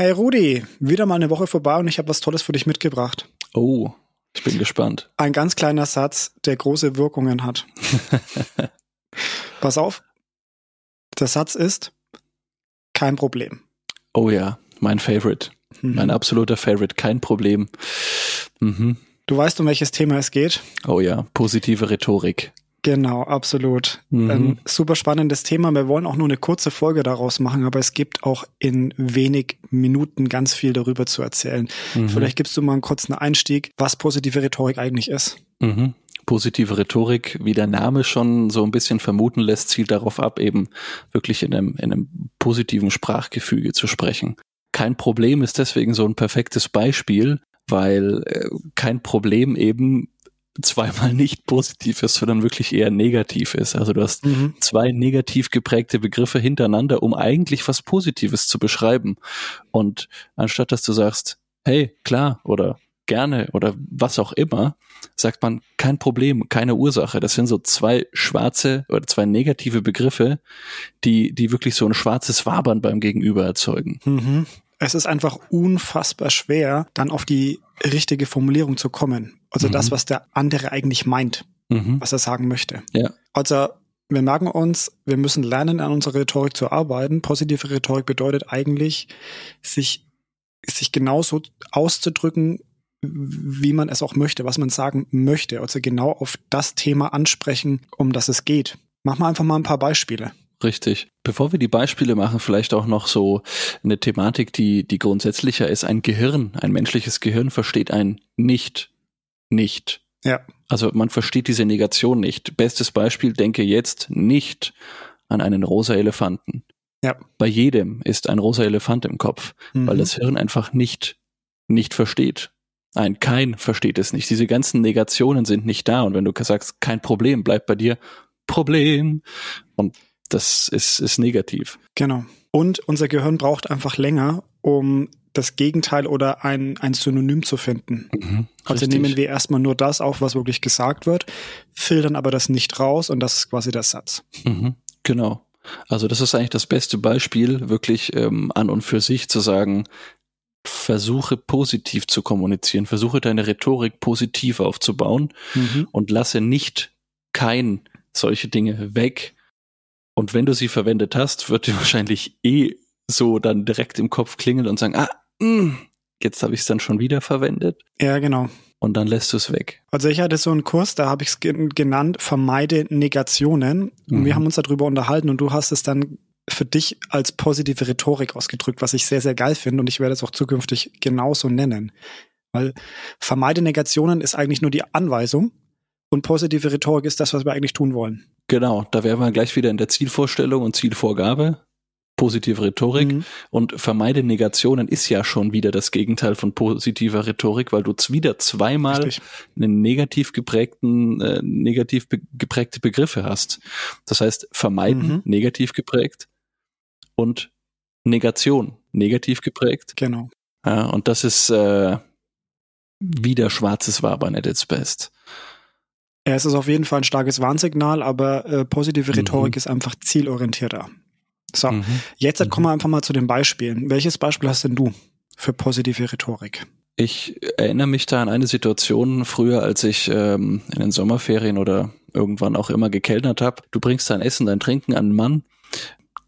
Hey Rudi, wieder mal eine Woche vorbei und ich habe was Tolles für dich mitgebracht. Oh, ich bin gespannt. Ein ganz kleiner Satz, der große Wirkungen hat. Pass auf. Der Satz ist kein Problem. Oh ja, mein Favorite. Mhm. Mein absoluter Favorite, kein Problem. Mhm. Du weißt, um welches Thema es geht? Oh ja, positive Rhetorik. Genau, absolut. Mhm. Ähm, super spannendes Thema. Wir wollen auch nur eine kurze Folge daraus machen, aber es gibt auch in wenig Minuten ganz viel darüber zu erzählen. Mhm. Vielleicht gibst du mal einen kurzen Einstieg, was positive Rhetorik eigentlich ist. Mhm. Positive Rhetorik, wie der Name schon so ein bisschen vermuten lässt, zielt darauf ab, eben wirklich in einem, in einem positiven Sprachgefüge zu sprechen. Kein Problem ist deswegen so ein perfektes Beispiel, weil äh, kein Problem eben zweimal nicht positiv ist, sondern wirklich eher negativ ist. Also du hast mhm. zwei negativ geprägte Begriffe hintereinander, um eigentlich was Positives zu beschreiben. Und anstatt dass du sagst, hey, klar oder gerne oder was auch immer, sagt man kein Problem, keine Ursache. Das sind so zwei schwarze oder zwei negative Begriffe, die, die wirklich so ein schwarzes Wabern beim Gegenüber erzeugen. Mhm. Es ist einfach unfassbar schwer, dann auf die richtige Formulierung zu kommen. Also mhm. das, was der andere eigentlich meint, mhm. was er sagen möchte. Ja. Also wir merken uns, wir müssen lernen, an unserer Rhetorik zu arbeiten. Positive Rhetorik bedeutet eigentlich, sich, sich genauso auszudrücken, wie man es auch möchte, was man sagen möchte. Also genau auf das Thema ansprechen, um das es geht. Mach mal einfach mal ein paar Beispiele. Richtig. Bevor wir die Beispiele machen, vielleicht auch noch so eine Thematik, die, die grundsätzlicher ist. Ein Gehirn, ein menschliches Gehirn versteht ein nicht, nicht. Ja. Also man versteht diese Negation nicht. Bestes Beispiel, denke jetzt nicht an einen rosa Elefanten. Ja. Bei jedem ist ein rosa Elefant im Kopf, mhm. weil das Hirn einfach nicht, nicht versteht. Ein kein versteht es nicht. Diese ganzen Negationen sind nicht da. Und wenn du sagst, kein Problem, bleibt bei dir Problem. Und das ist, ist negativ. Genau. Und unser Gehirn braucht einfach länger, um das Gegenteil oder ein, ein Synonym zu finden. Mhm, also nehmen wir erstmal nur das auf, was wirklich gesagt wird, filtern aber das nicht raus und das ist quasi der Satz. Mhm, genau. Also das ist eigentlich das beste Beispiel, wirklich ähm, an und für sich zu sagen, versuche positiv zu kommunizieren, versuche deine Rhetorik positiv aufzubauen mhm. und lasse nicht kein solche Dinge weg, und wenn du sie verwendet hast, wird dir wahrscheinlich eh so dann direkt im Kopf klingeln und sagen, ah, mh, mm, jetzt habe ich es dann schon wieder verwendet. Ja, genau. Und dann lässt du es weg. Also ich hatte so einen Kurs, da habe ich es genannt, vermeide Negationen. Und mhm. wir haben uns darüber unterhalten und du hast es dann für dich als positive Rhetorik ausgedrückt, was ich sehr, sehr geil finde und ich werde es auch zukünftig genauso nennen. Weil vermeide Negationen ist eigentlich nur die Anweisung und positive Rhetorik ist das, was wir eigentlich tun wollen. Genau, da wären wir gleich wieder in der Zielvorstellung und Zielvorgabe. Positive Rhetorik mhm. und vermeide Negationen ist ja schon wieder das Gegenteil von positiver Rhetorik, weil du wieder zweimal Richtig. einen negativ geprägten, äh, negativ be geprägte Begriffe hast. Das heißt, vermeiden, mhm. negativ geprägt und Negation, negativ geprägt. Genau. Ja, und das ist äh, wieder schwarzes Wabern at its best. Ja, es ist auf jeden Fall ein starkes Warnsignal, aber äh, positive Rhetorik mhm. ist einfach zielorientierter. So, mhm. jetzt mhm. kommen wir einfach mal zu den Beispielen. Welches Beispiel hast denn du für positive Rhetorik? Ich erinnere mich da an eine Situation früher, als ich ähm, in den Sommerferien oder irgendwann auch immer gekellnert habe. Du bringst dein Essen, dein Trinken an einen Mann,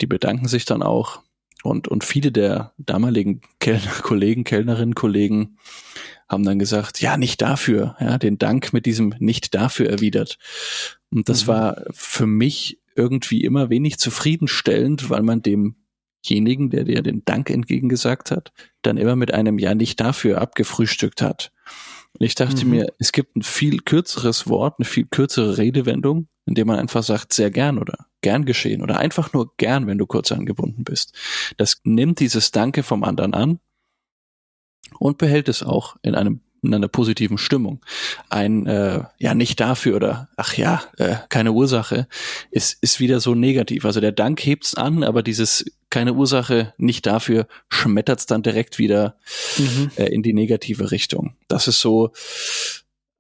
die bedanken sich dann auch und, und viele der damaligen Kellner, Kollegen, Kellnerinnen, Kollegen haben dann gesagt, ja, nicht dafür, ja, den Dank mit diesem nicht dafür erwidert. Und das mhm. war für mich irgendwie immer wenig zufriedenstellend, weil man demjenigen, der dir den Dank entgegengesagt hat, dann immer mit einem Ja nicht dafür abgefrühstückt hat. Und ich dachte mhm. mir, es gibt ein viel kürzeres Wort, eine viel kürzere Redewendung, in dem man einfach sagt, sehr gern oder gern geschehen oder einfach nur gern, wenn du kurz angebunden bist. Das nimmt dieses Danke vom anderen an und behält es auch in einem in einer positiven Stimmung. Ein äh, ja nicht dafür oder ach ja äh, keine Ursache ist ist wieder so negativ. Also der Dank hebt's an, aber dieses keine Ursache nicht dafür schmettert's dann direkt wieder mhm. äh, in die negative Richtung. Das ist so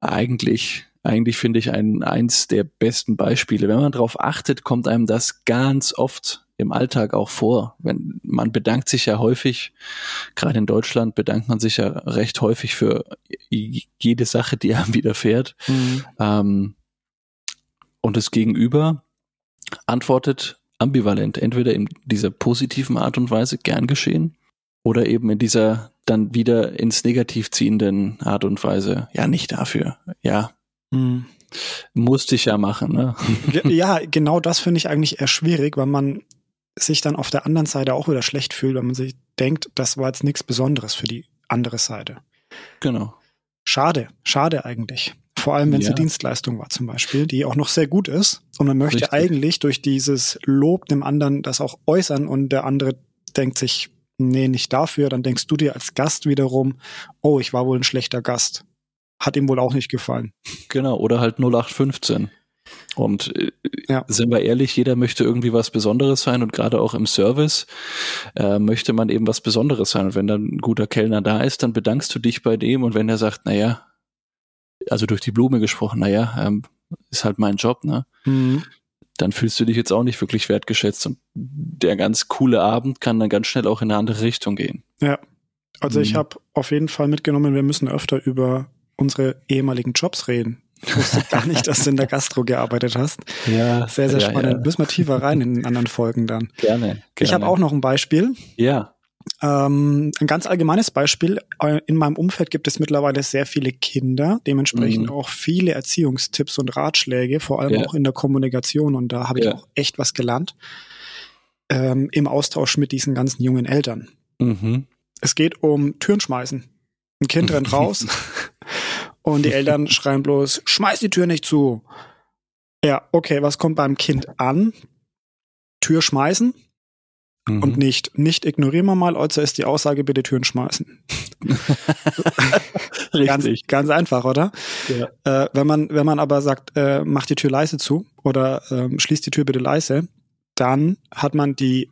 eigentlich eigentlich finde ich ein eins der besten Beispiele. Wenn man darauf achtet, kommt einem das ganz oft im Alltag auch vor. Wenn man bedankt sich ja häufig, gerade in Deutschland bedankt man sich ja recht häufig für jede Sache, die einem widerfährt. Mhm. Ähm, und das Gegenüber antwortet ambivalent, entweder in dieser positiven Art und Weise gern geschehen oder eben in dieser dann wieder ins Negativ ziehenden Art und Weise, ja, nicht dafür, ja. Mhm. Musste ich ja machen, ne? Ja, genau das finde ich eigentlich eher schwierig, weil man sich dann auf der anderen Seite auch wieder schlecht fühlt, wenn man sich denkt, das war jetzt nichts Besonderes für die andere Seite. Genau. Schade, schade eigentlich. Vor allem, wenn es ja. eine Dienstleistung war zum Beispiel, die auch noch sehr gut ist. Und man möchte Richtig. eigentlich durch dieses Lob dem anderen das auch äußern und der andere denkt sich, nee, nicht dafür. Dann denkst du dir als Gast wiederum, oh, ich war wohl ein schlechter Gast. Hat ihm wohl auch nicht gefallen. Genau, oder halt 0815. Und äh, ja. sind wir ehrlich, jeder möchte irgendwie was Besonderes sein und gerade auch im Service äh, möchte man eben was Besonderes sein. Und wenn dann ein guter Kellner da ist, dann bedankst du dich bei dem und wenn er sagt, naja, also durch die Blume gesprochen, naja, ähm, ist halt mein Job, ne? Mhm. Dann fühlst du dich jetzt auch nicht wirklich wertgeschätzt und der ganz coole Abend kann dann ganz schnell auch in eine andere Richtung gehen. Ja. Also mhm. ich habe auf jeden Fall mitgenommen, wir müssen öfter über unsere ehemaligen Jobs reden. Ich wusste gar nicht, dass du in der Gastro gearbeitet hast. Ja. Sehr, sehr ja, spannend. Ja. Müssen wir tiefer rein in den anderen Folgen dann. Gerne. gerne. Ich habe auch noch ein Beispiel. Ja. Ähm, ein ganz allgemeines Beispiel. Äh, in meinem Umfeld gibt es mittlerweile sehr viele Kinder, dementsprechend mhm. auch viele Erziehungstipps und Ratschläge, vor allem ja. auch in der Kommunikation. Und da habe ich auch echt was gelernt ähm, im Austausch mit diesen ganzen jungen Eltern. Mhm. Es geht um Türen schmeißen. Ein Kind rennt raus und die Eltern schreien bloß, schmeiß die Tür nicht zu. Ja, okay, was kommt beim Kind an? Tür schmeißen, Mhm. Und nicht, nicht ignorieren wir mal, also ist die Aussage, bitte Türen schmeißen. ganz, ganz einfach, oder? Ja. Äh, wenn man, wenn man aber sagt, äh, mach die Tür leise zu oder äh, schließt die Tür bitte leise, dann hat man die,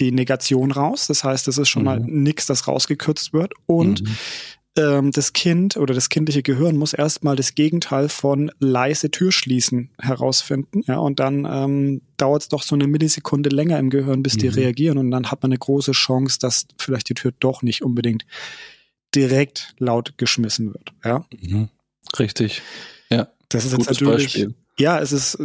die Negation raus. Das heißt, es ist schon mhm. mal nichts, das rausgekürzt wird. Und mhm ähm, das Kind oder das kindliche Gehirn muss erstmal das Gegenteil von leise Tür schließen herausfinden. Ja, und dann ähm, dauert es doch so eine Millisekunde länger im Gehirn, bis mhm. die reagieren. Und dann hat man eine große Chance, dass vielleicht die Tür doch nicht unbedingt direkt laut geschmissen wird. Ja. Mhm. Richtig. Ja. Das ist jetzt natürlich. Beispiel. Ja, es ist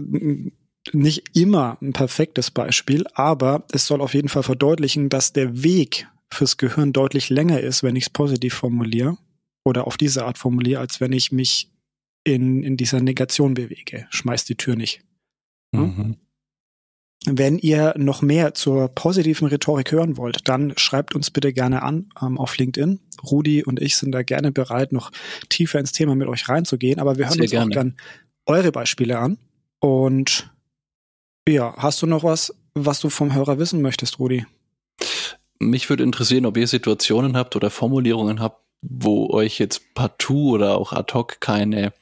nicht immer ein perfektes Beispiel, aber es soll auf jeden Fall verdeutlichen, dass der Weg fürs Gehirn deutlich länger ist, wenn ich es positiv formuliere oder auf diese Art formuliere, als wenn ich mich in, in dieser Negation bewege. Schmeiß die Tür nicht. Mhm. Wenn ihr noch mehr zur positiven Rhetorik hören wollt, dann schreibt uns bitte gerne an ähm, auf LinkedIn. Rudi und ich sind da gerne bereit, noch tiefer ins Thema mit euch reinzugehen. Aber wir hören Sehr uns gerne. auch dann eure Beispiele an. Und ja, hast du noch was, was du vom Hörer wissen möchtest, Rudi? Mich würde interessieren, ob ihr Situationen habt oder Formulierungen habt, wo euch jetzt partout oder auch ad hoc keine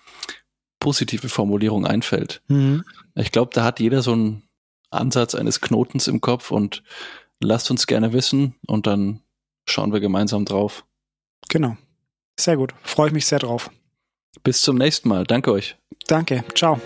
positive Formulierung einfällt. Mhm. Ich glaube, da hat jeder so einen Ansatz eines Knotens im Kopf und lasst uns gerne wissen und dann schauen wir gemeinsam drauf. Genau. Sehr gut. Freue ich mich sehr drauf. Bis zum nächsten Mal. Danke euch. Danke. Ciao.